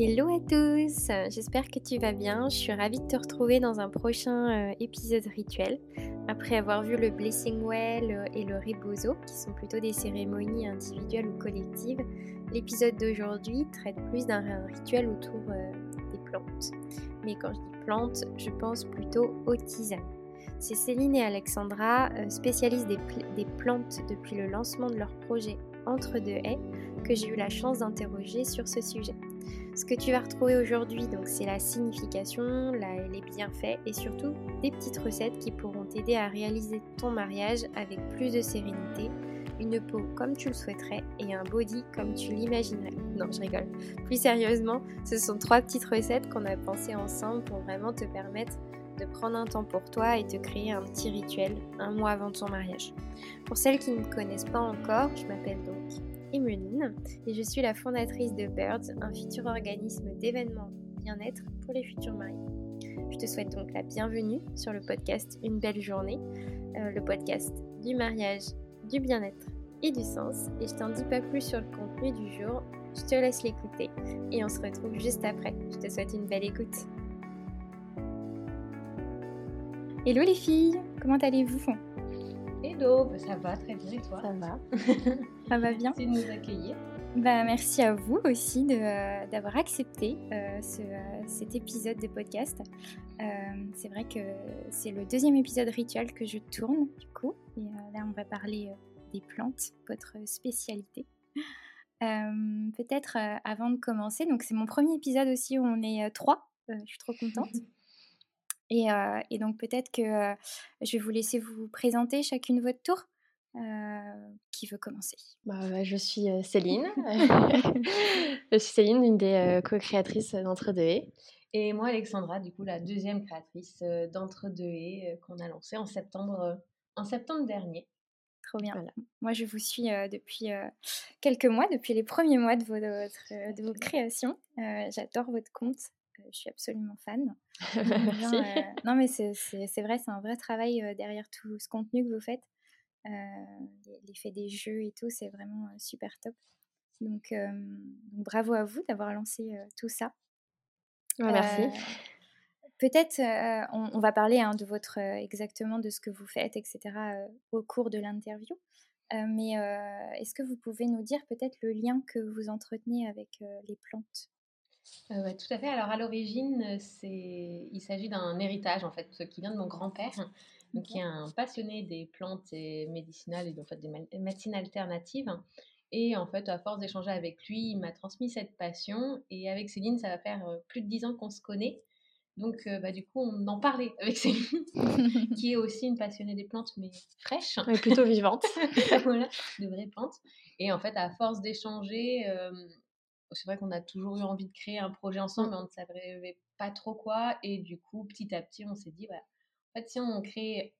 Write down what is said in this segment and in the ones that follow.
Hello à tous, j'espère que tu vas bien. Je suis ravie de te retrouver dans un prochain euh, épisode rituel. Après avoir vu le Blessing Well euh, et le Rebozo, qui sont plutôt des cérémonies individuelles ou collectives, l'épisode d'aujourd'hui traite plus d'un rituel autour euh, des plantes. Mais quand je dis plantes, je pense plutôt aux tisanes. C'est Céline et Alexandra, spécialistes des, des plantes depuis le lancement de leur projet Entre deux haies, que j'ai eu la chance d'interroger sur ce sujet. Ce que tu vas retrouver aujourd'hui, donc, c'est la signification, les bienfaits et surtout des petites recettes qui pourront t'aider à réaliser ton mariage avec plus de sérénité, une peau comme tu le souhaiterais et un body comme tu l'imaginerais. Non, je rigole. Plus sérieusement, ce sont trois petites recettes qu'on a pensées ensemble pour vraiment te permettre de prendre un temps pour toi et te créer un petit rituel un mois avant ton mariage. Pour celles qui ne me connaissent pas encore, je m'appelle donc Emeline et je suis la fondatrice de Birds, un futur organisme d'événements bien-être pour les futurs mariés. Je te souhaite donc la bienvenue sur le podcast Une belle journée, euh, le podcast du mariage, du bien-être et du sens. Et je t'en dis pas plus sur le contenu du jour, je te laisse l'écouter et on se retrouve juste après. Je te souhaite une belle écoute. Hello les filles, comment allez-vous? Hello, bah, ça va très bien et toi? Ça va. ça va bien. Merci de nous accueillir. Bah, merci à vous aussi euh, d'avoir accepté euh, euh, cet épisode de podcast. c'est vrai que c'est le deuxième épisode rituel que je tourne du coup. Et là, on va parler des plantes, votre spécialité. Peut-être avant de commencer, donc c'est mon premier épisode aussi où on est trois. je suis trop contente. Et, donc peut-être que je vais vous laisser vous présenter chacune votre tour. Qui veut commencer? Bah, bah, Je suis Céline. je suis Céline, une des co-créatrices d'Entre deux haies. Et moi, Alexandra, du coup, la deuxième créatrice d'Entre deux haies qu'on a lancé en septembre, en septembre dernier. Trop bien. Moi, je vous suis depuis quelques mois, depuis les premiers mois de, de vos créations. J'adore votre compte je suis absolument fan. Euh, non, mais c'est vrai, c'est un vrai travail euh, derrière tout ce contenu que vous faites. Euh, l'effet des jeux et tout, c'est vraiment super top. Donc, bravo à vous d'avoir lancé tout ça. merci. Peut-être, on, va parler hein, de votre exactement de ce que vous faites, etc. au cours de l'interview. mais est-ce que vous pouvez nous dire peut-être le lien que vous entretenez avec les plantes? Euh, tout à fait. Alors à l'origine, c'est, il s'agit d'un héritage en fait qui vient de mon grand-père, donc qui est un passionné des plantes et médicinales et en fait des médecines alternatives. Et en fait, à force d'échanger avec lui, il m'a transmis cette passion. Et avec Céline, ça va faire plus de dix ans qu'on se connaît. Donc, euh, bah, du coup, on en parlait avec Céline, qui est aussi une passionnée des plantes, mais fraîches. Mais plutôt vivante. voilà, de vraies plantes. Et en fait, à force d'échanger, c'est vrai qu'on a toujours eu envie de créer un projet ensemble, mmh. mais on ne savait pas trop quoi. Et du coup, petit à petit, on s'est dit, voilà, en fait, si on crée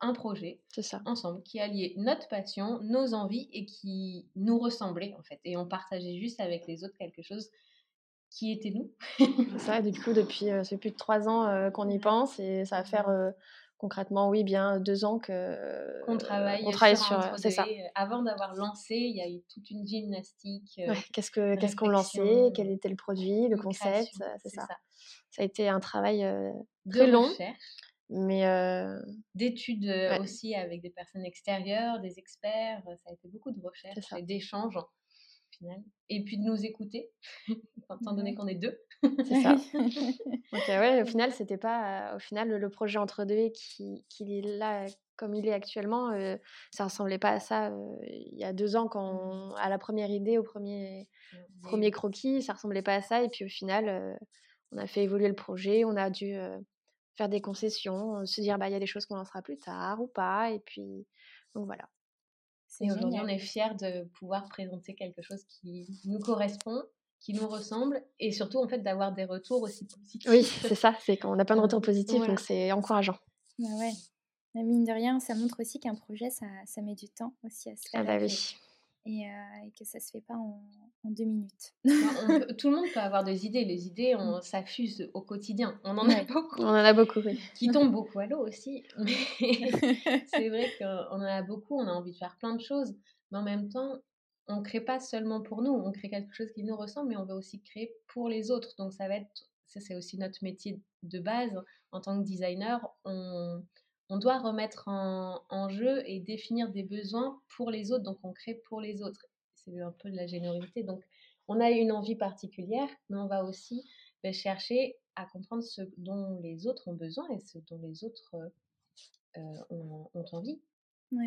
un projet ça. ensemble qui alliait notre passion, nos envies et qui nous ressemblait en fait. Et on partageait juste avec les autres quelque chose qui était nous. c'est vrai, du coup, depuis c'est plus de trois ans qu'on y pense et ça va faire concrètement, oui, bien deux ans que qu'on travaille, sur, c'est ça. Avant d'avoir lancé, il y a eu toute une gymnastique. Euh, qu'est-ce que qu'est-ce qu'on lançait, quel était le produit, le concept, c'est ça. ça. a été un travail très long, mais d'études aussi avec des personnes extérieures, des experts. Ça a été beaucoup de recherches et d'échanges et puis de nous écouter, étant donné qu'on est deux. C'est ça. Donc, ouais, au final, c'était pas. au final, le, projet entre deux qui, qui est là comme il est actuellement, euh, ça ressemblait pas à ça il y a deux ans, quand à la première idée, au premier, premier croquis, ça ressemblait pas à ça. Et puis au final, on a fait évoluer le projet, on a dû faire des concessions, se dire bah il y a des choses qu'on lancera plus tard ou pas. Et puis donc voilà. Et aujourd'hui, on est fiers de pouvoir présenter quelque chose qui nous correspond, qui nous ressemble, et surtout en fait d'avoir des retours aussi positifs. Oui, c'est ça, c'est qu'on a plein de retours positifs, donc c'est encourageant. Bah ouais. Mais mine de rien, ça montre aussi qu'un projet, ça, ça, met du temps aussi à se faire. Ah bah oui. Et, euh, et, que ça se fait pas en, en deux minutes. tout le monde peut avoir des idées. Les idées, on mm. s'affuse au quotidien. On en a beaucoup. On en a beaucoup, oui. Qui tombent beaucoup à l'eau aussi. Mais c'est vrai qu'on en a beaucoup. On a envie de faire plein de choses. Mais en même temps, on crée pas seulement pour nous, on crée quelque chose qui nous ressemble, mais on veut aussi créer pour les autres. Donc ça va être, ça c'est aussi notre métier de base en tant que designer, on, on doit remettre en, en, jeu et définir des besoins pour les autres. Donc on crée pour les autres. C'est un peu de la générosité. Donc on a une envie particulière, mais on va aussi ben, chercher à comprendre ce dont les autres ont besoin et ce dont les autres euh, ont, ont, envie.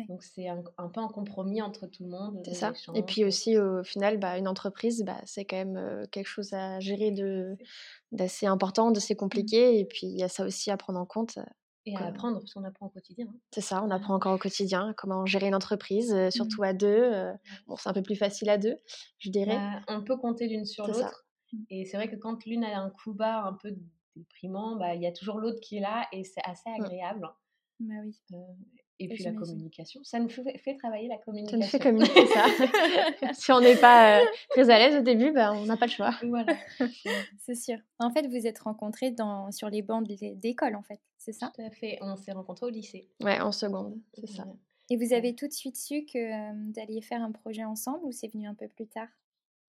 Donc c'est un, un, peu un compromis entre tout le monde. C'est ça. Et puis aussi au final, bah, une entreprise, bah, c'est quand même euh, quelque chose à gérer de d'assez important, d'assez mmh. compliqué. Et puis il y a ça aussi à prendre en compte. Euh, et à apprendre, parce qu'on apprend au quotidien. Hein. C'est ça, on apprend encore au quotidien comment gérer une entreprise, mmh. surtout à deux. bon, c'est un peu plus facile à deux, je dirais. Bah, on peut compter l'une sur l'autre. Mmh. Et c'est vrai que quand l'une a un coup bas un peu déprimant, bah, il y a toujours l'autre qui est là et c'est assez agréable. Bah oui. Et puis la communication, ça nous fait, fait, travailler la communication. Ça nous fait communiquer ça. si on n'est pas euh, très à l'aise au début, ben, on n'a pas le choix. Voilà. c'est sûr. En fait, vous êtes rencontrés dans, sur les bancs d'école, en fait, c'est ça? Tout à fait. On s'est rencontrés au lycée. Ouais, en seconde, c'est ça. Et vous avez tout de suite su que euh, vous alliez faire un projet ensemble ou c'est venu un peu plus tard?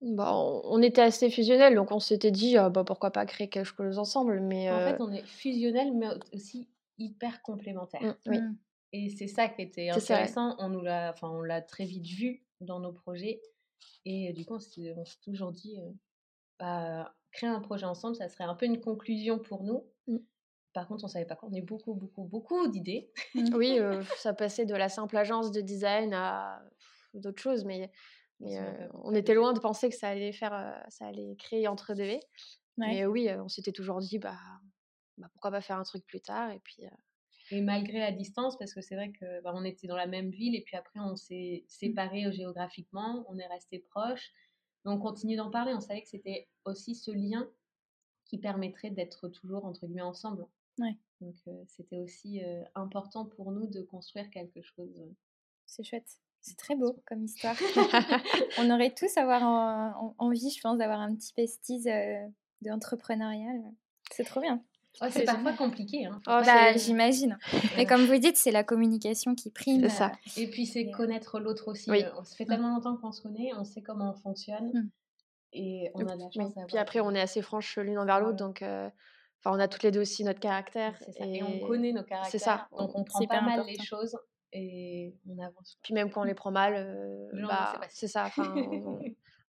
Bon, on était assez fusionnels, donc on s'était dit ah, bah, pourquoi pas créer quelque chose ensemble. Mais En fait, on est fusionnels, mais aussi hyper complémentaires. Mmh, oui. Mmh. Et c'est ça qui était intéressant. On nous l'a, enfin, on l'a très vite vu dans nos projets. Et du coup, on s'est, toujours dit, bah, créer un projet ensemble, ça serait un peu une conclusion pour nous. Par contre, on savait pas qu'on ait beaucoup, beaucoup, beaucoup d'idées. Mmh. oui, ça passait de la simple agence de design à d'autres choses, mais, mais on était loin de penser que ça allait faire, ça allait créer entre deux. Mais oui, on s'était toujours dit, bah, bah, pourquoi pas faire un truc plus tard et puis et malgré la distance, parce que c'est vrai que bah, on était dans la même ville et puis après on s'est mmh. séparés géographiquement, on est restés proches, mais on continue d'en parler. On savait que c'était aussi ce lien qui permettrait d'être toujours entre guillemets ensemble. Ouais. Donc c'était aussi important pour nous de construire quelque chose. C'est chouette. C'est très beau comme histoire. on aurait tous avoir envie, je pense, d'avoir un petit pestis d'entrepreneuriat. C'est trop bien. Oh, c'est parfois compliqué. Hein. Oh, bah, J'imagine. Mais comme vous dites, c'est la communication qui prime. Ça. Et puis c'est connaître l'autre aussi. Oui. Euh, ça fait tellement longtemps qu'on se connaît, on sait comment on fonctionne. Mmh. Et on a de la chance oui. Puis après, on est assez franches l'une envers l'autre. Donc, euh, on a toutes les deux aussi notre caractère. Et... et... on connaît nos caractères. C'est ça. Donc on prend pas mal les choses et on avance. Puis même quand on les prend mal, bah, c'est ça. Enfin,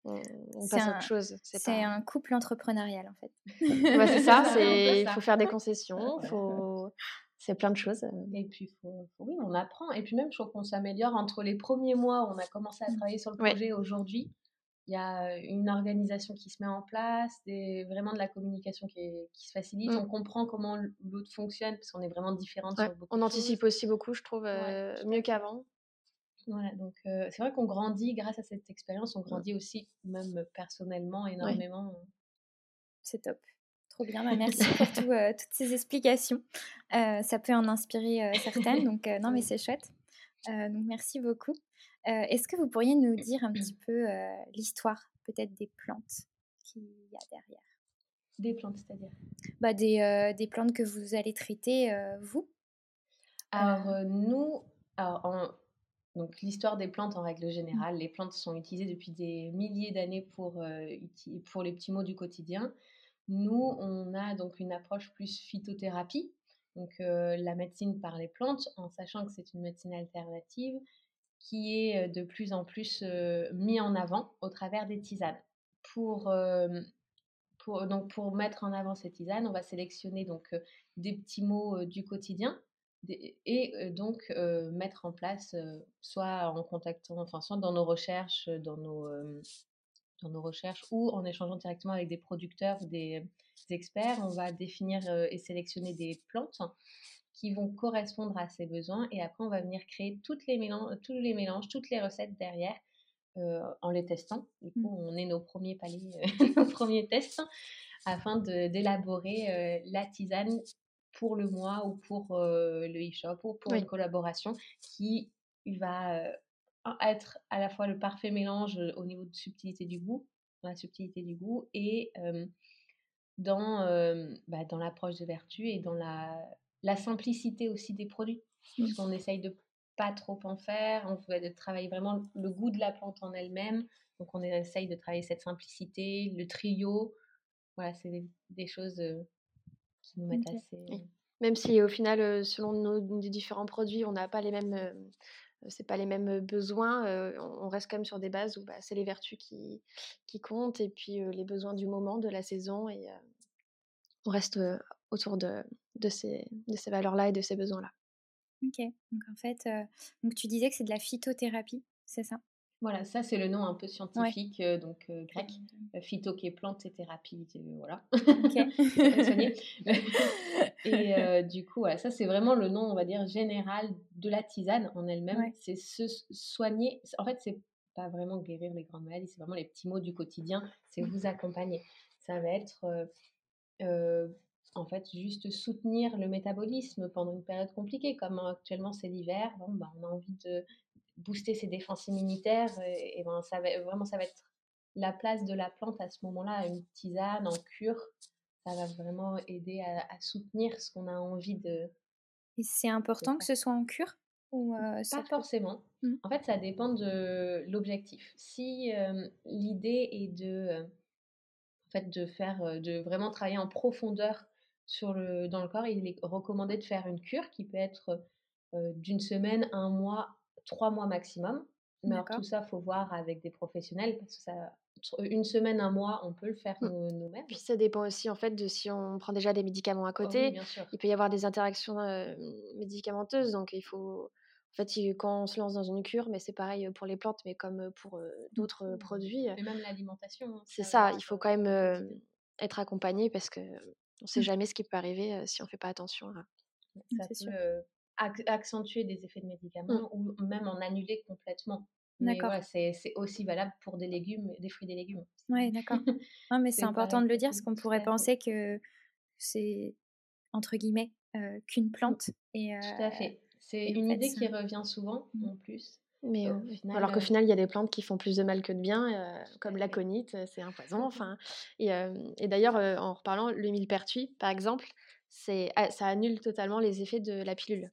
on, passe à autre chose. C'est un couple entrepreneurial en fait. c'est ça, il faut faire des concessions, faut... c'est plein de choses. Et puis, faut, oui, on apprend. Et puis même, je trouve qu'on s'améliore entre les premiers mois où on a commencé à mmh. travailler sur le projet aujourd'hui. Il y a une organisation qui se met en place, des, vraiment de la communication qui, qui se facilite. Mmh. On comprend comment l'autre fonctionne parce qu'on est vraiment différentes On anticipe aussi beaucoup, je trouve, euh, mieux qu'avant. Voilà, donc c'est vrai qu'on grandit grâce à cette expérience, on grandit aussi même personnellement énormément. C'est top. Trop bien, bah, merci pour toutes ces explications. ça peut en inspirer certaines, donc non mais c'est chouette. donc merci beaucoup. Est-ce que vous pourriez nous dire un petit peu l'histoire peut-être des plantes qu'il y a derrière? Des plantes, c'est-à-dire? Bah, des, des, plantes que vous allez traiter, vous? Alors nous, alors, en, donc l'histoire des plantes en règle mmh. générale, les plantes sont utilisées depuis des milliers d'années pour, euh, pour les petits mots du quotidien. Nous, on a donc une approche plus phytothérapie, donc euh, la médecine par les plantes, en sachant que c'est une médecine alternative qui est de plus en plus mise en avant au travers des tisanes. Pour, pour, donc pour mettre en avant ces tisanes, on va sélectionner donc des petits mots du quotidien et donc mettre en place, soit en contactant, enfin, soit dans nos recherches, dans nos, dans nos recherches ou en échangeant directement avec des producteurs ou des, experts, on va définir et sélectionner des plantes qui vont correspondre à ces besoins et après on va venir créer toutes les mélanges, tous les mélanges, toutes les recettes derrière en les testant. Du coup, mmh. on est nos premiers paliers, nos premiers tests afin d'élaborer la tisane pour le mois ou pour le e-shop ou pour une collaboration qui va être à la fois le parfait mélange au niveau de subtilité du goût, la subtilité du goût et dans, bah, dans l'approche de vertu et dans la, la simplicité aussi des produits. Mmh. Parce qu'on essaye de pas trop en faire. On veut travailler vraiment le goût de la plante en elle-même. Donc, on essaye de travailler cette simplicité, le trio. Voilà, c'est des, choses qui nous mettent assez. Même si au final, selon nos, différents produits, on n'a pas les mêmes, c'est pas les mêmes besoins, on reste quand même sur des bases où bah, c'est les vertus qui, qui comptent et puis les besoins du moment, de la saison et on reste autour de, de ces, de ces valeurs-là et de ces besoins-là. Ok, donc en fait, donc tu disais que c'est de la phytothérapie, c'est ça? Voilà, ça c'est le nom un peu scientifique, donc grec. Phyto qui est plante et thérapie, voilà. et du coup, ça c'est vraiment le nom, on va dire, général de la tisane en elle-même. C'est se soigner. En fait, c'est pas vraiment guérir les grandes maladies, c'est vraiment les petits mots du quotidien. C'est vous accompagner. Ça va être en fait juste soutenir le métabolisme pendant une période compliquée, comme actuellement c'est l'hiver. Bon, bah, on a envie de booster ses défenses immunitaires. Et, ben, ça va, vraiment, ça va être la place de la plante à ce moment-là, une tisane en cure. Ça va vraiment aider à, soutenir ce qu'on a envie de. Et c'est important que ce soit en cure ou Pas forcément. Mmh. En fait, ça dépend de l'objectif. Si l'idée est de, en fait, de faire, de vraiment travailler en profondeur sur le, dans le corps, il est recommandé de faire une cure qui peut être d'une semaine, un mois, trois mois maximum. Mais alors, tout ça, faut voir avec des professionnels parce que ça, une semaine, un mois, on peut le faire mmh. nous-mêmes. Puis ça dépend aussi en fait de si on prend déjà des médicaments à oh côté. il peut y avoir des interactions médicamenteuses, donc il faut. En fait, quand on se lance dans une cure, mais c'est pareil pour les plantes, mais comme pour d'autres mmh. produits. Et même l'alimentation. Hein, c'est ça, il faut quand même être accompagné parce que on ne sait mmh. jamais ce qui peut arriver si on ne fait pas attention. Ça peut accentuer des effets de mmh. médicaments ou même en annuler complètement. D'accord. c'est aussi valable pour des légumes, des fruits et des légumes. Oui, d'accord. Non, mais c'est important de le dire parce qu'on pourrait penser que c'est entre guillemets qu'une mmh. plante. Et, Tout à fait. C'est une idée qui revient souvent mmh. en plus. Mais alors qu'au final, il y a des plantes qui font plus de mal que de bien, comme l'aconite, c'est un poison. Enfin, et, et d'ailleurs, en reparlant, le millepertuis, par exemple, c'est, ah, ça annule totalement les effets de la pilule.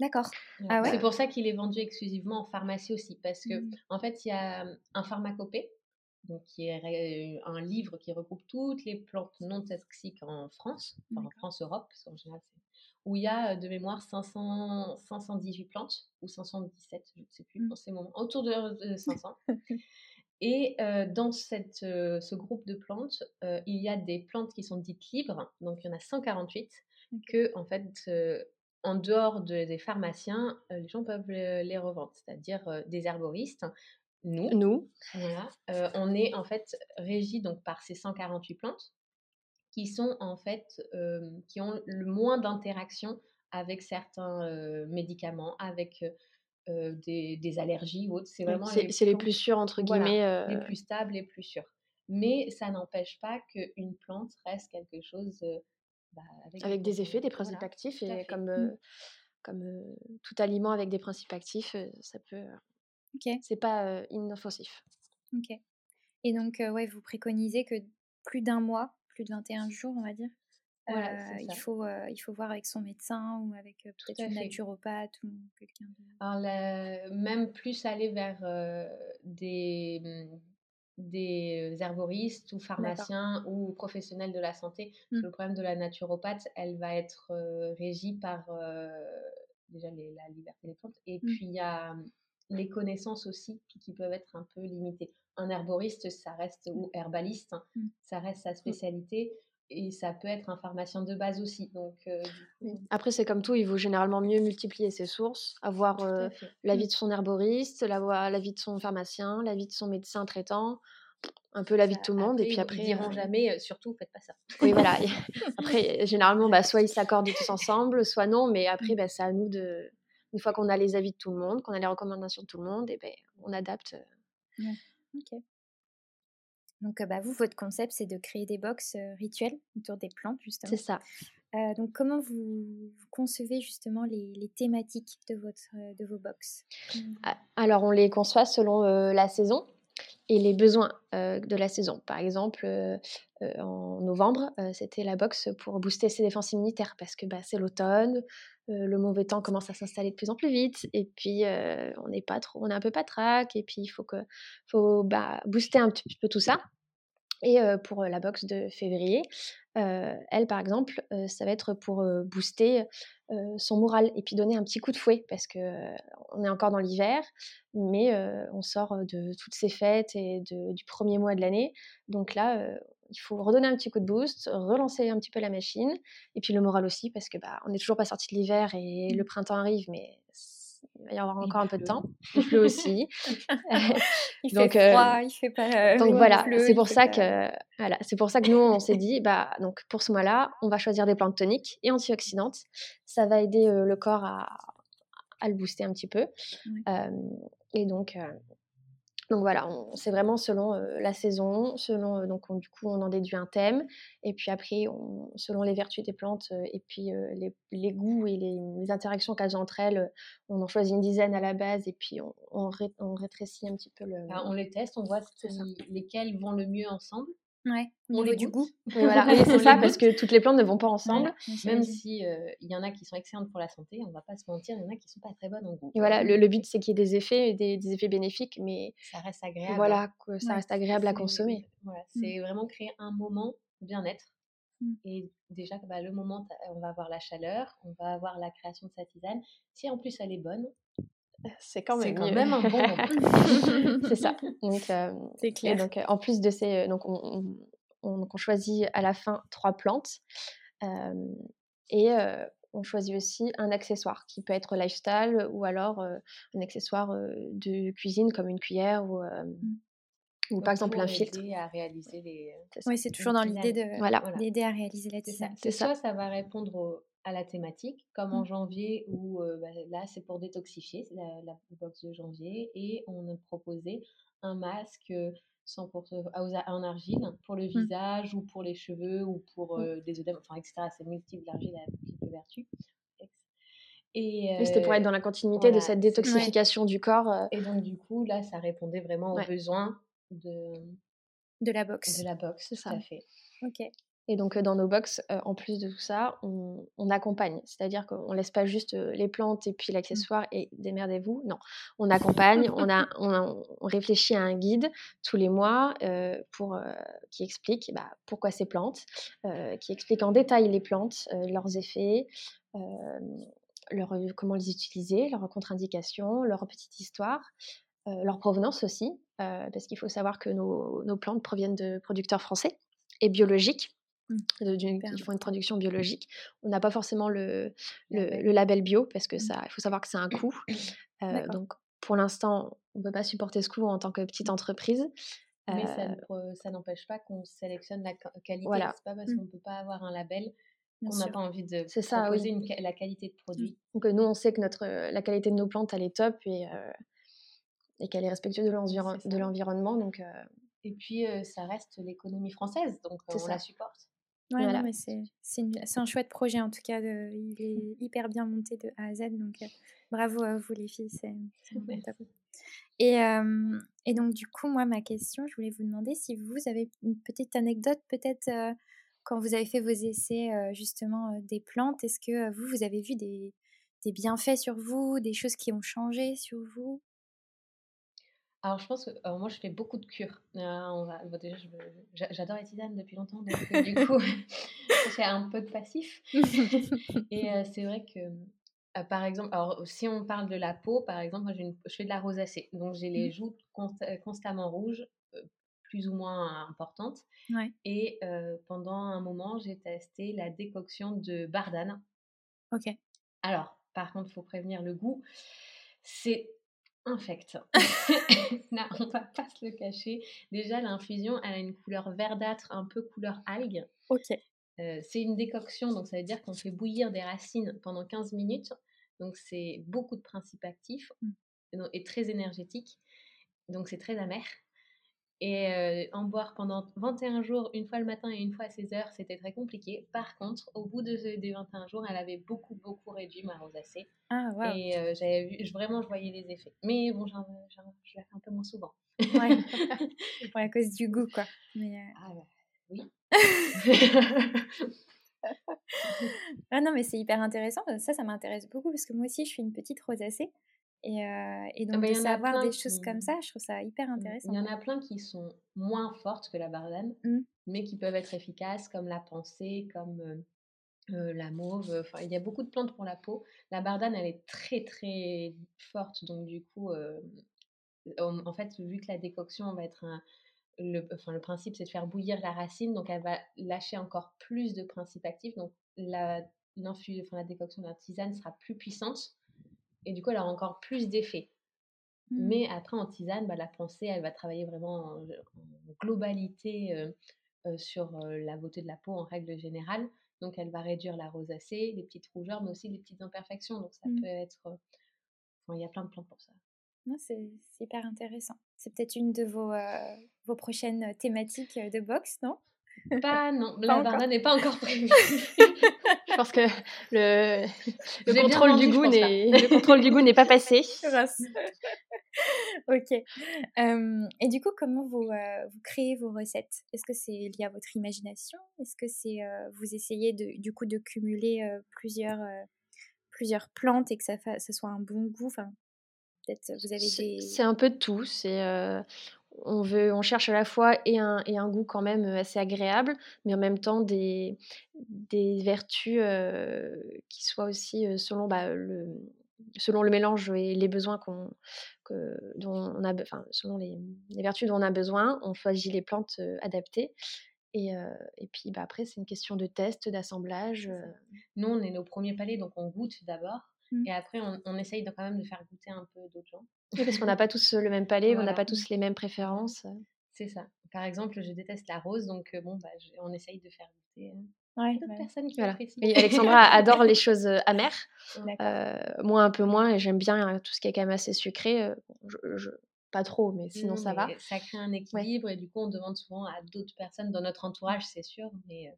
D'accord. Ah c'est pour ça qu'il est vendu exclusivement en pharmacie aussi, parce que mmh. en fait, il y a un pharmacopée, donc qui est un livre qui regroupe toutes les plantes non toxiques en France, en France Europe, parce qu'en général c'est où il y a de mémoire 500, 518 plantes ou 517, je ne sais plus mmh. en ces moments, autour de, 500. Et dans cette, ce groupe de plantes, il y a des plantes qui sont dites libres, donc il y en a 148, que en fait en dehors des pharmaciens, les gens peuvent les revendre, c'est-à-dire des herboristes. Nous, nous. on est en fait régi donc par ces 148 plantes qui sont en fait qui ont le moins d'interaction avec certains médicaments, avec des, allergies ou autres. C'est vraiment les, les, plus sûrs entre guillemets, les plus stables, les plus sûrs. Mais ça n'empêche pas qu'une plante reste quelque chose bah, avec, des effets, des principes actifs, et comme, mmh. comme tout aliment avec des principes actifs, ça peut. Ok. C'est pas inoffensif. Ok. Et donc, ouais, vous préconisez que plus d'un mois, plus de 21 jours, on va dire. il, faut, il faut voir avec son médecin ou avec peut-être une naturopathe ou quelqu'un de... même plus aller vers des, mmh, des herboristes ou pharmaciens ou professionnels de la santé. Mmh. Le problème de la naturopathe, elle va être régie par déjà la liberté des plantes. Et mmh. puis il y a les connaissances aussi qui, peuvent être un peu limitées. Un herboriste, ça reste, ou herbaliste, hein, ça reste sa spécialité. Et ça peut être un pharmacien de base aussi. Donc, Après, c'est comme tout, il vaut généralement mieux multiplier ses sources, avoir l'avis de son herboriste, l'avis de son pharmacien, l'avis de son médecin traitant, un peu l'avis de tout le monde. et puis après. Ils diront jamais, surtout, faites pas ça. Oui, voilà. après, généralement, bah, soit ils s'accordent tous ensemble, soit non. Mais après, mmh. bah, c'est à nous de. Une fois qu'on a les avis de tout le monde, qu'on a les recommandations de tout le monde, et ben, on adapte. Ok. Donc, bah, vous, votre concept, c'est de créer des box rituels autour des plantes, justement. C'est ça. donc, comment vous, concevez justement les, thématiques de, votre, de vos box? Ah, Alors, on les conçoit selon la saison et les besoins de la saison. Par exemple, en novembre, c'était la box pour booster ses défenses immunitaires parce que bah, c'est l'automne, le mauvais temps commence à s'installer de plus en plus vite et puis on n'est pas trop, on est un peu patraque et puis il faut que faut bah, booster un petit peu tout ça. Et pour la box de février, elle par exemple, ça va être pour booster son moral et puis donner un petit coup de fouet parce que on est encore dans l'hiver, mais on sort de toutes ces fêtes et du premier mois de l'année. Donc là, il faut redonner un petit coup de boost, relancer un petit peu la machine, et puis le moral aussi, parce que bah, on n'est toujours pas sorti de l'hiver et le printemps arrive, mais il va y avoir encore un peu de temps. Il pleut aussi. il donc, fait froid, il fait pas. donc voilà, c'est pour ça que voilà, c'est pour ça que nous on s'est dit bah donc pour ce mois-là, on va choisir des plantes toniques et antioxydantes. Ça va aider le corps à, à, le booster un petit peu. et donc donc voilà, c'est vraiment selon la saison, selon donc du coup on en déduit un thème, et puis après selon les vertus des plantes et puis les, goûts et les, interactions qu'elles ont entre elles, on en choisit une dizaine à la base et puis on, rétrécit un petit peu le. on les teste, on voit lesquels vont le mieux ensemble. Ouais, au niveau du goût. voilà, c'est ça, parce que toutes les plantes ne vont pas ensemble. Même si il y en a qui sont excellentes pour la santé, on ne va pas se mentir, il y en a qui ne sont pas très bonnes en goût. Et voilà, le, but c'est qu'il y ait des effets, des, des, effets bénéfiques, mais ça reste agréable. Voilà, que ça reste agréable à consommer. Voilà, mmh. c'est vraiment créer un moment bien-être. Mmh. Et déjà, bah, le moment, on va avoir la chaleur, on va avoir la création de sa tisane. Si en plus elle est bonne, c'est quand même, quand même un bon c'est ça. Donc, euh, c'est clair. donc, en plus de ces, donc on, on, choisit à la fin trois plantes euh, et euh, on choisit aussi un accessoire qui peut être lifestyle ou alors un accessoire de cuisine comme une cuillère ou ou par exemple un filtre. à réaliser les. Oui, c'est toujours dans l'idée de voilà. d'aider à réaliser la tisane. C'est ça. ça va répondre à la thématique, comme en mmh. janvier où bah, là c'est pour détoxifier, la, la, box de janvier, et on a proposé un masque 100% en argile pour le mmh. visage ou pour les cheveux ou pour mmh. des œdèmes, enfin etc. C'est multiple, l'argile a multiples vertus. Et c'était pour être dans la continuité de cette détoxification du corps. Et donc du coup là, ça répondait vraiment aux besoins de de la boxe. De la boxe, tout à fait. Ok. Et donc, dans nos box, en plus de tout ça, on, accompagne. C'est-à-dire qu'on ne laisse pas juste les plantes et puis mmh. l'accessoire et démerdez-vous. Non, on accompagne, on, a, on, réfléchit à un guide tous les mois pour, qui explique bah, pourquoi ces plantes, qui explique en détail les plantes, leurs effets, leur, comment les utiliser, leurs contre-indications, leur petite histoire. leur provenance aussi, parce qu'il faut savoir que nos, nos plantes proviennent de producteurs français et biologiques. Mmh. Ils font une production biologique. On n'a pas forcément le, le, label bio parce que mmh. ça, il faut savoir que c'est un coût. Euh, donc pour l'instant, on ne peut pas supporter ce coût en tant que petite entreprise. Mais euh ça n'empêche pas qu'on sélectionne la qualité. Voilà. C'est pas parce mmh. qu'on ne peut pas avoir un label qu'on n'a pas envie de ça, proposer la qualité de produit. Donc nous, on sait que notre, la qualité de nos plantes, elle est top et, euh, et qu'elle est respectueuse de l'environnement. Donc, Et puis, ça reste l'économie française, donc on la supporte. Ouais, mais c'est un chouette projet en tout cas. De, il est hyper bien monté de A à Z. Donc euh, bravo à vous les filles, c'est top. Et, et, donc du coup, moi, ma question, je voulais vous demander si vous avez une petite anecdote peut-être euh, quand vous avez fait vos essais justement des plantes. Est-ce que vous, vous avez vu des, des bienfaits sur vous, des choses qui ont changé sur vous? Alors, je pense que moi, je fais beaucoup de cures. on va, déjà, j'adore les tisanes depuis longtemps, donc euh, du coup, j'ai un peu de passif. Et euh, c'est vrai que, euh, par exemple, alors, si on parle de la peau, par exemple, moi, je fais de la rosacée. Donc, j'ai les mmh. joues constamment rouges, plus ou moins importantes. Et pendant un moment, j'ai testé la décoction de bardane. Ok. Alors, par contre, il faut prévenir le goût. C'est infect. non, on va pas se le cacher. Déjà, l'infusion, elle a une couleur verdâtre, un peu couleur algue. Ok. Euh, c'est une décoction, donc ça veut dire qu'on fait bouillir des racines pendant 15 minutes. Donc c'est beaucoup de principes actifs mmh. et très énergétique. Donc c'est très amer. Et en boire pendant 21 jours, une fois le matin et une fois à 16 heures, c'était très compliqué. Par contre, au bout de, des 21 jours, elle avait beaucoup, beaucoup réduit ma rosacée. Ah, wow. Et j'avais vu, vraiment, je voyais les effets. Mais bon, je la fais un peu moins souvent. Ouais. ouais à cause du goût, quoi. Mais, Ah, bah, oui. ah non, mais c'est hyper intéressant. Ça, ça m'intéresse beaucoup parce que moi aussi, je suis une petite rosacée. Et, euh, et Ah donc, bah, de savoir des choses comme ça, je trouve ça hyper intéressant. il y en a plein qui sont moins fortes que la bardane, Mmh. mais qui peuvent être efficaces, comme la pensée, comme euh, euh, la mauve. Enfin, il y a beaucoup de plantes pour la peau. La bardane, elle est très très forte, donc du coup, euh, en fait, vu que la décoction va être un, le, enfin, le principe, c'est de faire bouillir la racine, donc elle va lâcher encore plus de principes actifs. Donc la, enfin, la décoction de la tisane sera plus puissante et du coup, elle aura encore plus d'effet. Mmh. Mais après, en tisane, bah, la pensée, elle va travailler vraiment en, en globalité euh, euh, sur euh, la beauté de la peau en règle générale. Donc, elle va réduire la rosacée, les petites rougeurs, mais aussi les petites imperfections. Donc, ça Mmh. peut être. euh, enfin, il y a plein de plantes pour ça. C'est hyper intéressant. C'est peut-être une de vos, euh, vos prochaines euh, thématiques de boxe, non? Pas, non, la n'est pas encore prévue. Je pense que le, le contrôle du goût n'est le contrôle du goût n'est pas passé. Ok. Euh, et du coup, comment vous, euh, vous créez vos recettes? Est-ce que c'est lié à votre imagination? Est-ce que c'est euh, vous essayez de, du coup de cumuler euh, plusieurs, euh, plusieurs plantes et que ça, ça soit un bon goût? Enfin, Peut-être vous avez C'est des. c'est un peu de tout. C'est euh, on veut, on cherche à la fois et un, et un goût quand même euh, assez agréable, mais en même temps des, des vertus euh, qui soient aussi euh, selon bah, le selon le mélange et les besoins qu'on que, dont on a enfin selon les, les vertus dont on a besoin, on choisit les plantes euh, adaptées. Et, euh, et puis bah, après, c'est une question de test, d'assemblage. Nous, on est nos premiers palais, donc on goûte d'abord. Mm. Et après, on, on essaye de, quand même de faire goûter un peu d'autres gens. oui, parce qu'on n'a pas tous euh, le même palais, on n'a pas tous les mêmes préférences. C'est ça. Par exemple, je déteste la rose, donc euh, bon, bah, je- on essaye de faire goûter euh, Ouais, d'autres ouais. personnes qui Voilà. Et Alexandra adore les choses euh, amères. Euh, moi un peu moins et j'aime bien euh, tout ce qui est quand même assez sucré. euh, je, je- pas trop, mais sinon Non, ça va. Ça crée un équilibre et du coup, on demande souvent à d'autres personnes dans notre entourage, c'est sûr, mais euh,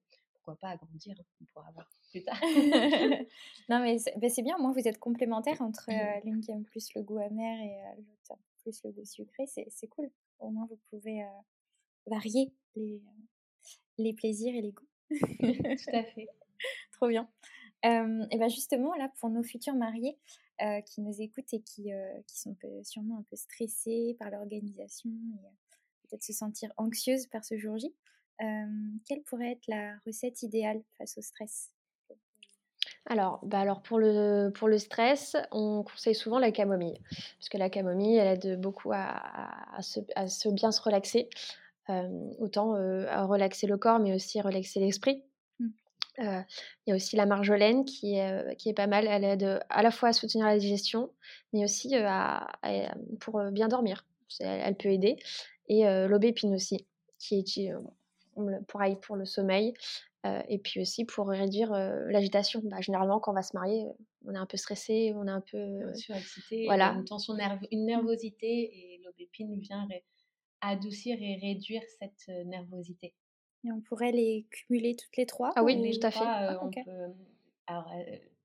pourquoi pas agrandir On pourra voir plus tard. non, mais c'est ben, bien, moins vous êtes complémentaires entre euh, l'une qui aime plus le goût amer et euh, l'autre plus le goût sucré. C'est c'est cool. Au moins vous pouvez euh, varier les, euh, les plaisirs et les goûts. Tout à fait. Trop bien. Et ben justement, là, pour nos futurs mariés euh, qui nous écoutent et qui, qui sont peu- sûrement un peu stressés par l'organisation et peut-être se sentir anxieuses par ce jour J, quelle pourrait être la recette idéale face au stress? Alors, bah alors pour le, pour le stress, on conseille souvent la camomille. Parce que la camomille, elle aide beaucoup à, à- à se, à se bien se relaxer. Euh, autant euh, à relaxer le corps, mais aussi à relaxer l'esprit. Mm. Euh, Il y a aussi la marjolaine qui est, euh, qui est pas mal. Elle aide à la fois à soutenir la digestion, mais aussi euh, pour euh, bien dormir. Elle, elle peut aider. Et euh, l'aubépine aussi, qui est pareil pour le sommeil. euh, et puis aussi pour réduire euh, l'agitation. Bah, généralement, quand on va se marier, euh, on est un peu stressé, on est un peu. euh, Bien sûr, excité, il y a voilà. une tension nerve, une nervosité et l'aubépine vient adoucir et réduire cette nervosité. Et on pourrait les cumuler toutes les trois Ah oui, Les tout à fait. euh, Ah, on ok. peut- alors,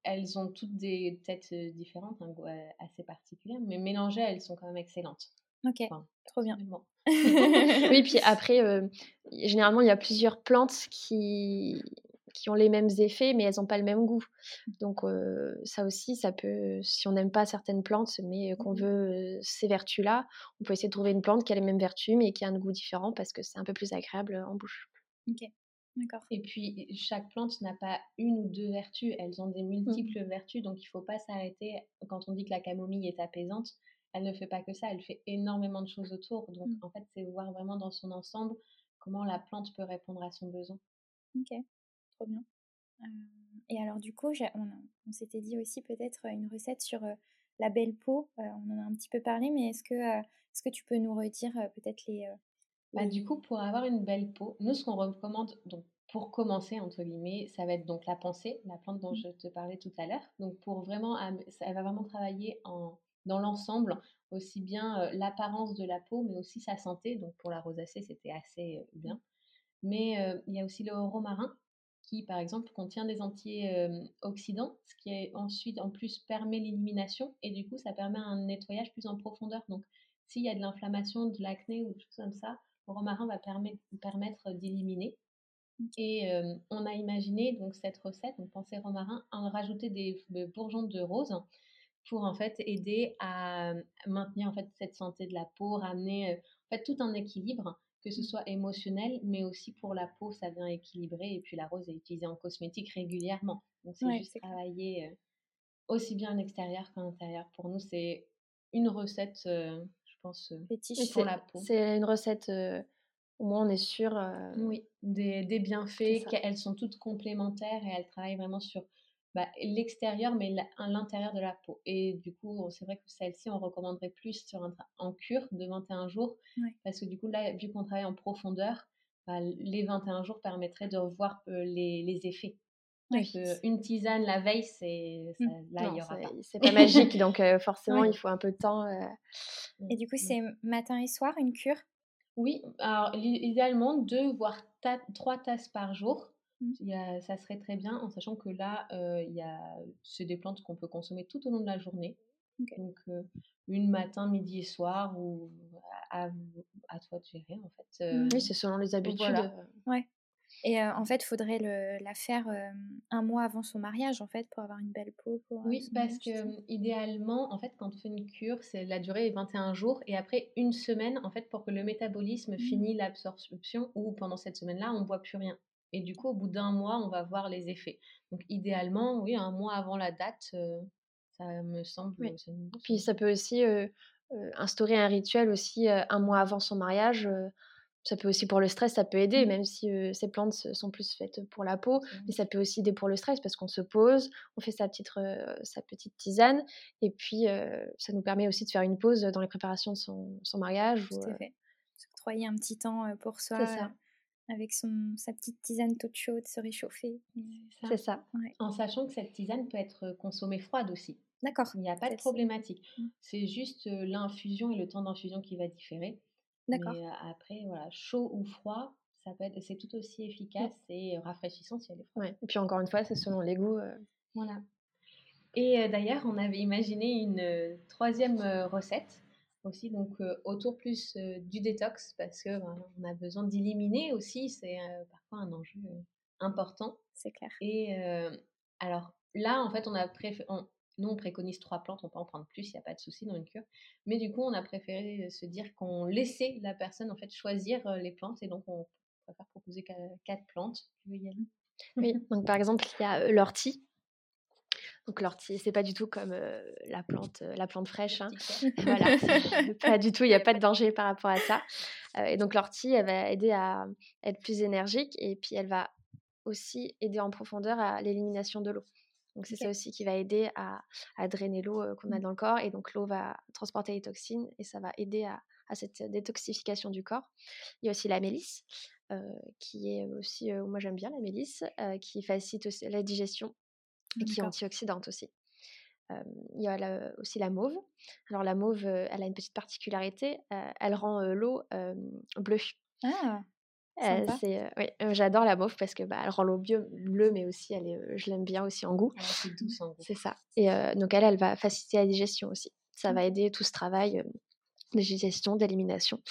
elles ont toutes des têtes différentes, un goût assez particulier, mais mélangées, elles sont quand même excellentes. Ok, Enfin, trop bien. personnellement. Oui, puis après, euh, généralement, il y a plusieurs plantes qui, qui ont les mêmes effets, mais elles n'ont pas le même goût. Donc, euh, ça aussi, ça peut, si on n'aime pas certaines plantes, mais qu'on Mhm. veut euh, ces vertus-là, on peut essayer de trouver une plante qui a les mêmes vertus, mais qui a un goût différent parce que c'est un peu plus agréable en bouche. Ok, d'accord. Et puis, chaque plante n'a pas une ou deux vertus, elles ont des multiples vertus, donc il ne faut pas s'arrêter. Quand on dit que la camomille est apaisante, elle ne fait pas que ça, elle fait énormément de choses autour. Donc, Mm. en fait, c'est voir vraiment dans son ensemble comment la plante peut répondre à son besoin. Ok, trop bien. Euh, et alors du coup, on, s'était dit aussi peut-être une recette sur euh, la belle peau. Euh, on en a un petit peu parlé, mais est-ce que, est-ce que tu peux nous redire peut-être les... Bah, du coup, pour avoir une belle peau, nous, ce qu'on recommande, donc pour commencer, entre guillemets, ça va être donc la pensée, la plante dont Mm. je te parlais tout à l'heure. Donc, pour vraiment, elle va vraiment travailler en, dans l'ensemble, aussi bien l'apparence de la peau, mais aussi sa santé. Donc, pour la rosacée, c'était assez bien. Mais il y a aussi le romarin qui, par exemple, contient des antioxydants, ce qui est ensuite, en plus, permet l'élimination et du coup, ça permet un nettoyage plus en profondeur. Donc, s'il y a de l'inflammation, de l'acné ou des choses comme ça, le romarin va permettre, permettre d'éliminer. Et on a imaginé donc cette recette, donc pensée romarin, en rajouter des, bourgeons de rose pour en fait aider à maintenir en fait cette santé de la peau, ramener en fait tout un équilibre, que ce mmh. soit émotionnel, mais aussi pour la peau, ça vient équilibrer. Et puis la rose est utilisée en cosmétique régulièrement, donc c'est juste travailler aussi bien à l'extérieur qu'à l'intérieur. Pour nous, c'est une recette, je pense, pour la peau. C'est une recette au moins on est sûr. Oui, des, des bienfaits, qu'elles sont toutes complémentaires et elles travaillent vraiment sur bah, l'extérieur, mais l'intérieur de la peau. Et du coup, c'est vrai que celle-ci, on recommanderait plus sur un, en cure de 21 jours, parce que du coup, là, vu qu'on travaille en profondeur, bah, les 21 jours permettraient de revoir les, les, effets. une tisane la veille, c'est mmh. là, il y aura pas. C'est pas magique, donc forcément, il faut un peu de temps. Et du coup, c'est matin et soir une cure? Oui, alors idéalement deux voire trois tasses par jour. Mmh. Ça serait très bien, en sachant que là, il y a, c'est des plantes qu'on peut consommer tout au long de la journée. Donc, une matin, midi et soir, ou à, toi de gérer, en fait. Mmh. oui, c'est selon les habitudes. Voilà. Ouais. Et en fait, il faudrait la faire un mois avant son mariage, en fait, pour avoir une belle peau. oui, parce que idéalement, en fait, quand on fait une cure, c'est la durée est 21 jours et après une semaine, en fait, pour que le métabolisme mmh. finisse l'absorption ou pendant cette semaine-là, on ne boit plus rien. Et du coup, au bout d'un mois, on va voir les effets. Donc, idéalement, oui, un mois avant la date, ça me semble. Puis, ça peut aussi instaurer un rituel aussi un mois avant son mariage ça peut aussi pour le stress, ça peut aider, mmh. même si ces plantes sont plus faites pour la peau, mais ça peut aussi aider pour le stress parce qu'on se pose, on fait sa petite, sa petite tisane, et puis ça nous permet aussi de faire une pause dans les préparations de son, son mariage. Tout à fait. S'octroyer un petit temps pour soi. Avec son, sa petite tisane toute chaude, se réchauffer. C'est ça. En sachant que cette tisane peut être consommée froide aussi. D'accord. Il n'y a pas de problématique. Mmh. C'est juste l'infusion et le temps d'infusion qui va différer. D'accord. Mais après, voilà, chaud ou froid, ça peut être, c'est tout aussi mmh. efficace et rafraîchissant si elle est froide. Ouais. Et puis encore une fois, c'est selon les goûts. Voilà. Et d'ailleurs, on avait imaginé une troisième recette aussi, donc autour plus du détox, parce que ben, on a besoin d'éliminer aussi, c'est parfois un enjeu important. C'est clair. Et alors là, en fait, on a préféré, nous, on préconise trois plantes, on peut en prendre plus, il n'y a pas de souci dans une cure. Mais du coup, on a préféré se dire qu'on laissait la personne en fait choisir les plantes et donc on préfère proposer quatre plantes. Tu veux y aller Oui, donc par exemple, il y a l'ortie. Donc l'ortie, c'est pas du tout comme la plante, la plante fraîche. Hein. voilà, pas du tout. Il n'y a pas de danger par rapport à ça. et donc l'ortie, elle va aider à être plus énergique et puis elle va aussi aider en profondeur à l'élimination de l'eau. Donc c'est ça aussi qui va aider à, drainer l'eau qu'on a mmh. dans le corps et donc l'eau va transporter les toxines et ça va aider à, cette détoxification du corps. Il y a aussi la mélisse qui est aussi, moi j'aime bien la mélisse, qui facilite aussi la digestion et qui est antioxydante aussi. il y a aussi la mauve. Alors la mauve, elle a une petite particularité, elle rend l'eau bleue. Ah c'est, oui, j'adore la mauve parce que bah, elle rend l'eau bleue, mais aussi elle est, je l'aime bien aussi en goût. c'est douce en goût. C'est ça. Et donc elle, elle va faciliter la digestion aussi. Ça va mmh. aider tout ce travail de digestion, d'élimination.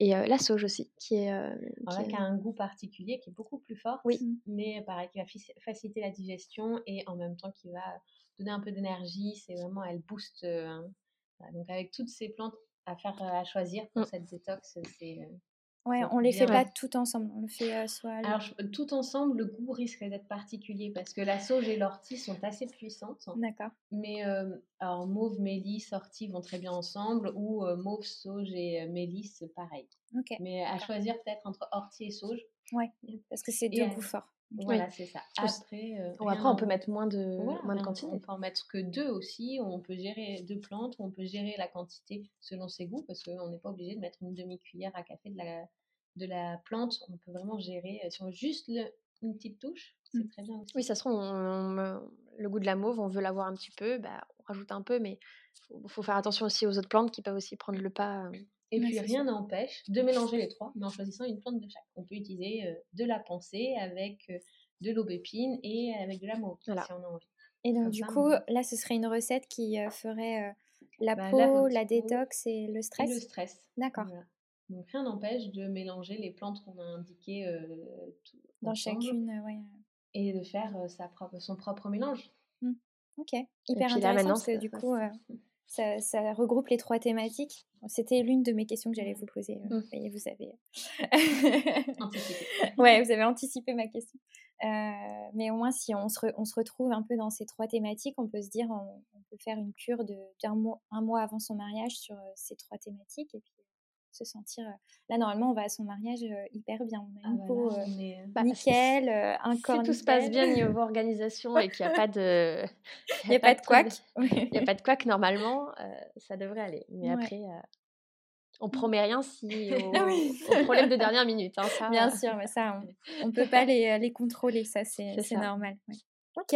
Et la sauge aussi, qui est... qui, a un goût particulier, qui est beaucoup plus fort, oui. mais pareil, qui va faciliter la digestion et en même temps qui va donner un peu d'énergie. C'est vraiment, elle booste. donc avec toutes ces plantes à faire à choisir pour mmh. cette détox, c'est Ouais, on les fait pas tout ensemble. On le fait soit. Alors, tout ensemble, le goût risque d'être particulier parce que la sauge et l'ortie sont assez puissantes. D'accord. Mais alors, mauve, mélisse, ortie vont très bien ensemble ou mauve, sauge et mélisse, pareil. Ok. Mais à choisir peut-être entre ortie et sauge. Ouais, parce que c'est deux goûts forts. Voilà, c'est ça. Après, après on peut mettre moins de, moins de quantité. On peut en mettre que deux aussi. On peut gérer deux plantes, on peut gérer la quantité selon ses goûts, parce qu'on n'est pas obligé de mettre une demi-cuillère à café de la, de la plante. On peut vraiment gérer, si on juste le, une petite touche, c'est mmh. très bien aussi. Oui, ça se trouve, le goût de la mauve, on veut l'avoir un petit peu, bah, on rajoute un peu, mais il faut, faire attention aussi aux autres plantes qui peuvent aussi prendre le pas. Et puis rien n'empêche de mélanger les trois, mais en choisissant une plante de chaque. On peut utiliser de la pensée avec de l'aubépine et avec de la mauve si on a envie. Et donc du coup, là, ce serait une recette qui ferait la bah, peau, la, détox et le stress. Et le stress. D'accord. Donc rien n'empêche de mélanger les plantes qu'on a indiquées Dans chacune, ouais. Et de faire sa propre, son propre mélange. Mmh. Ok, hyper intéressant parce que du coup, ça, ça, regroupe les trois thématiques. C'était l'une de mes questions que j'allais vous poser. Mmh. Et vous avez anticipé. ouais, vous avez anticipé ma question. mais au moins, si on se, on se, retrouve un peu dans ces trois thématiques, on peut se dire, on, peut faire une cure d'un mois, un mois avant son mariage sur ces trois thématiques et puis se sentir. Là, normalement, on va à son mariage hyper bien. On a ah une bah peau bah, nickel, un corps. Si tout se passe bien niveau organisation et qu'il n'y a pas de. Il n'y a, pas de couac. Il n'y a pas de couac normalement, ça devrait aller. Mais après. On promet rien si au, problème de dernière minute. Hein, ça, Bien sûr, mais ça, on ne peut pas les, les, contrôler, ça c'est normal. Ok,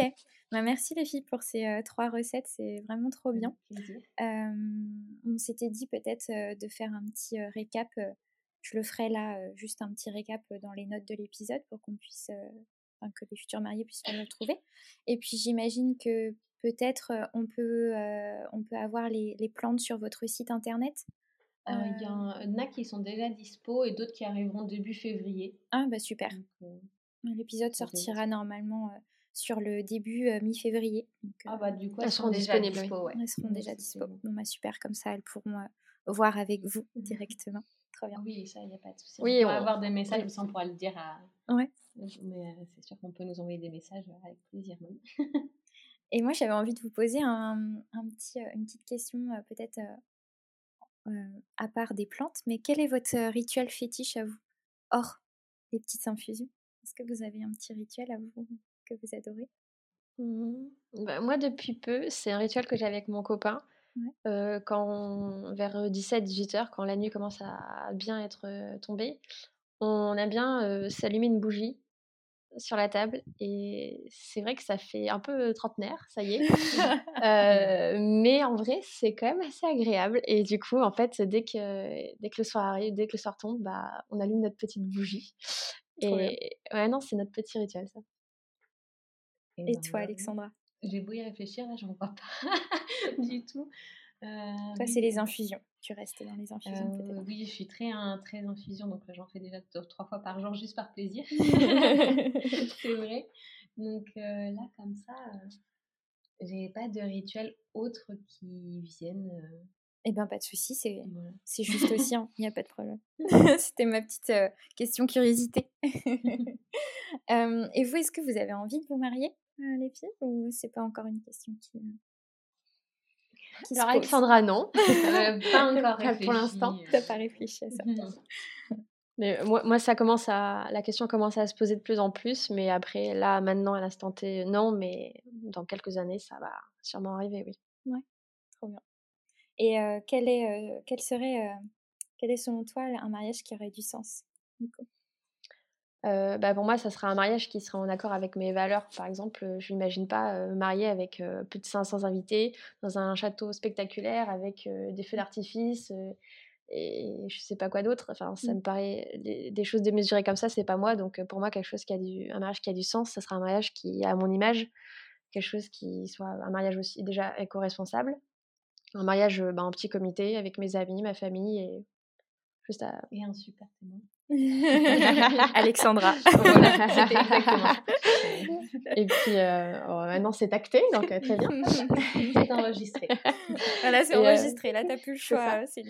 bah, merci les filles pour ces trois recettes, c'est vraiment trop bien. on s'était dit peut-être de faire un petit récap. je le ferai là, juste un petit récap dans les notes de l'épisode pour qu'on puisse, que les futurs mariés puissent le retrouver. Et puis j'imagine que peut-être on peut, on peut avoir les, les, plantes sur votre site internet. Il y en a qui sont déjà dispo et d'autres qui arriveront début février. Ah bah super. L'épisode sortira normalement sur le début mi-février. Ah bah du coup, elles, seront disponibles. Elles seront déjà dispo. Bon bah super, comme ça elles pourront voir avec vous mmh directement. Très bien. Oui, ça, il n'y a pas de souci. Oui, on va avoir des messages, oui. on pourra le dire à. Ouais. Mais c'est sûr qu'on peut nous envoyer des messages avec plaisir. Et moi, j'avais envie de vous poser un, un petit, une petite question, peut-être à part des plantes, mais quel est votre rituel fétiche à vous? Hors les petites infusions Est-ce que vous avez un petit rituel à vous que vous adorez mmh bah, Moi, depuis peu, c'est un rituel que j'ai avec mon copain. quand vers 17-18 heures, quand la nuit commence à bien être tombée, on aime bien s'allumer une bougie sur la table et c'est vrai que ça fait un peu trentenaire, ça y est. mais en vrai, c'est quand même assez agréable et du coup, en fait, dès que dès que le soir arrive, dès que le soir tombe, bah, on allume notre petite bougie. et ouais, non, c'est notre petit rituel ça. Et, toi, Alexandra? J'ai beau y réfléchir, là, j'en vois pas du tout. Euh, Toi, c'est les infusions. Tu restes dans les infusions euh, Oui, je suis très, très infusion, donc j'en fais déjà trois fois par jour juste par plaisir. c'est vrai. Donc euh, là, comme ça, j'ai pas de rituel autre qui vienne. Eh bien, pas de souci, c'est juste aussi, il n'y a pas de problème. C'était ma petite question curiosité. et vous, est-ce que vous avez envie de vous marier, les filles, ou c'est pas encore une question qui... Alors Alexandra, non. pas encore réfléchi. pour l'instant. Euh. T'as pas réfléchi à ça. Mais moi, moi, ça commence à, la question commence à se poser de plus en plus, mais après, là, maintenant, à l'instant T, non, mais dans quelques années, ça va sûrement arriver, oui. Ouais, trop bien. Et euh, quel, est, euh, quel serait, quel est selon toi un mariage qui aurait du sens, Nico bah, pour moi, ça sera un mariage qui sera en accord avec mes valeurs. Par exemple, je n'imagine pas me marier avec plus de 500 invités dans un château spectaculaire avec des feux d'artifice et je sais pas quoi d'autre. Enfin, ça mmh. me paraît des, choses démesurées comme ça, c'est pas moi. Donc pour moi, quelque chose qui a du, un mariage qui a du sens, ça sera un mariage qui a mon image, quelque chose qui soit un mariage aussi déjà éco-responsable, un mariage bah, en petit comité avec mes amis, ma famille et juste à... et un super témoin. Alexandra. Et puis euh, oh, maintenant c'est acté, donc euh, très bien. c'est enregistré. Voilà, c'est euh, enregistré. Là, t'as plus le choix. C'est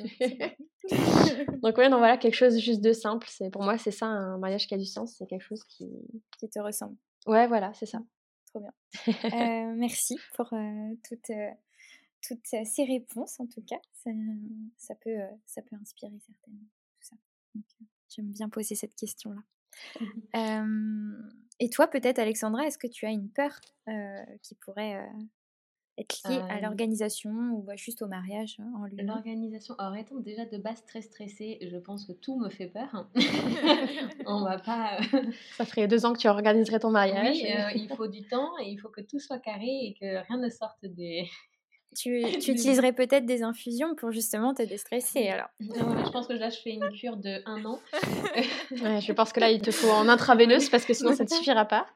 donc ouais, non, voilà quelque chose juste de simple. C'est pour moi, c'est ça un mariage qui a du sens. C'est quelque chose qui qui te ressemble. Ouais, voilà, c'est ça. Trop bien. merci pour toutes toutes ces réponses en tout cas. Ça, ça peut ça peut inspirer tout ça. J'aime bien poser cette question-là. Mmh et toi, peut-être, Alexandra, est-ce que tu as une peur qui pourrait être liée à l'organisation ou bah, juste au mariage hein, en lui L'organisation, alors étant déjà de base très stressée, je pense que tout me fait peur. On va pas. Ça ferait deux ans que tu organiserais ton mariage. Oui, il faut du temps et il faut que tout soit carré et que rien ne sorte des, tu, tu utiliserais peut-être des infusions pour justement te déstresser alors. je pense que là je fais une cure de un an. je pense que là il te faut en intraveineuse parce que sinon ça ne suffira pas.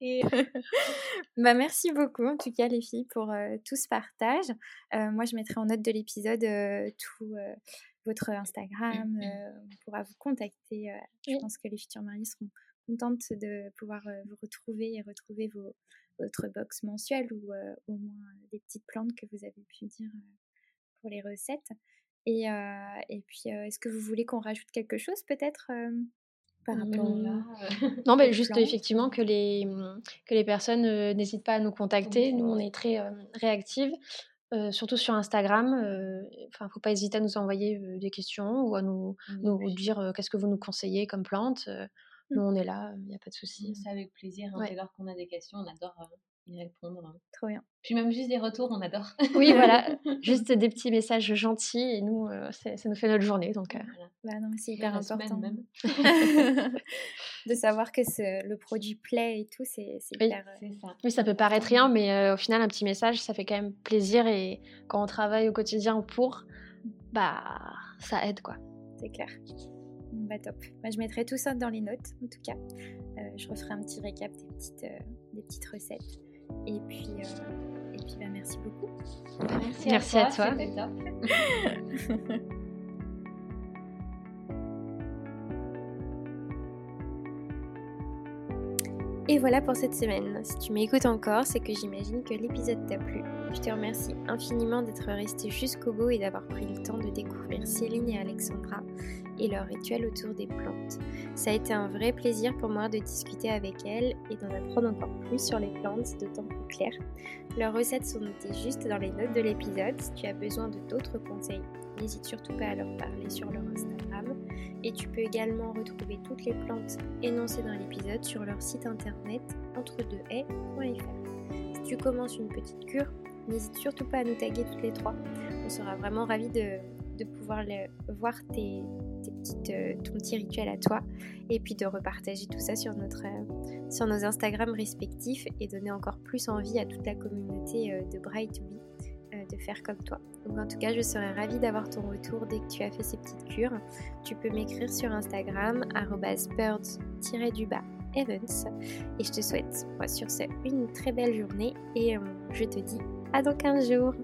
Et... bah, merci beaucoup en tout cas les filles pour euh, tout ce partage. Euh, moi je mettrai en note de l'épisode euh, tout votre Instagram, on pourra vous contacter. Je pense que les futurs mariés seront contentes de pouvoir vous retrouver et retrouver vos, votre box mensuelle ou au moins des petites plantes que vous avez pu dire pour les recettes. Et, et puis, est-ce que vous voulez qu'on rajoute quelque chose peut-être par rapport mmh. Non, mais juste effectivement que les, que les personnes n'hésitent pas à nous contacter. Nous, on est très réactives. surtout sur Instagram, enfin, ne faut pas hésiter à nous envoyer des questions ou à nous, nous dire qu'est-ce que vous nous conseillez comme plante. Nous, mmh. on est là, il n'y a pas de souci. C'est avec plaisir. Hein, Dès lors qu'on a des questions, on adore y répondre. Hein. Trop bien. Puis même juste des retours, on adore. oui, voilà. Juste des petits messages gentils et nous, ça nous fait notre journée. Donc, bah c'est hyper important. Même. de savoir que le produit plaît et tout, c'est oui, hyper. Ça. Oui, ça peut paraître rien, mais au final, un petit message, ça fait quand même plaisir. Et quand on travaille au quotidien pour, bah, ça aide, quoi. C'est clair. Bah top. Moi, je mettrai tout ça dans les notes, en tout cas. Euh, je referai un petit récap des petites, euh, des petites recettes. Et puis, euh, et puis bah, merci beaucoup. Merci, à toi. À toi. Et voilà pour cette semaine. Si tu m'écoutes encore, c'est que j'imagine que l'épisode t'a plu. Je te remercie infiniment d'être resté jusqu'au bout et d'avoir pris le temps de découvrir Céline et Alexandra et leur rituel autour des plantes. Ça a été un vrai plaisir pour moi de discuter avec elles et d'en apprendre encore plus sur les plantes, d'autant plus clair. Leurs recettes sont notées juste dans les notes de l'épisode. Si tu as besoin de d'autres conseils, n'hésite surtout pas à leur parler sur leur Instagram. Et tu peux également retrouver toutes les plantes énoncées dans l'épisode sur leur site internet entre-deux-haies.fr. Si tu commences une petite cure, n'hésite surtout pas à nous taguer toutes les trois. On sera vraiment ravis de, pouvoir voir tes, petites, euh, ton petit rituel à toi et puis de repartager tout ça euh, sur nos Instagram respectifs et donner encore plus envie à toute la communauté euh, de Bright de faire comme toi. Donc en tout cas, je serais ravie d'avoir ton retour dès que tu as fait ces petites cures. Tu peux m'écrire sur Instagram birds-du-bas Evans et je te souhaite moi, sur ce une très belle journée et je te dis à dans 15 jours.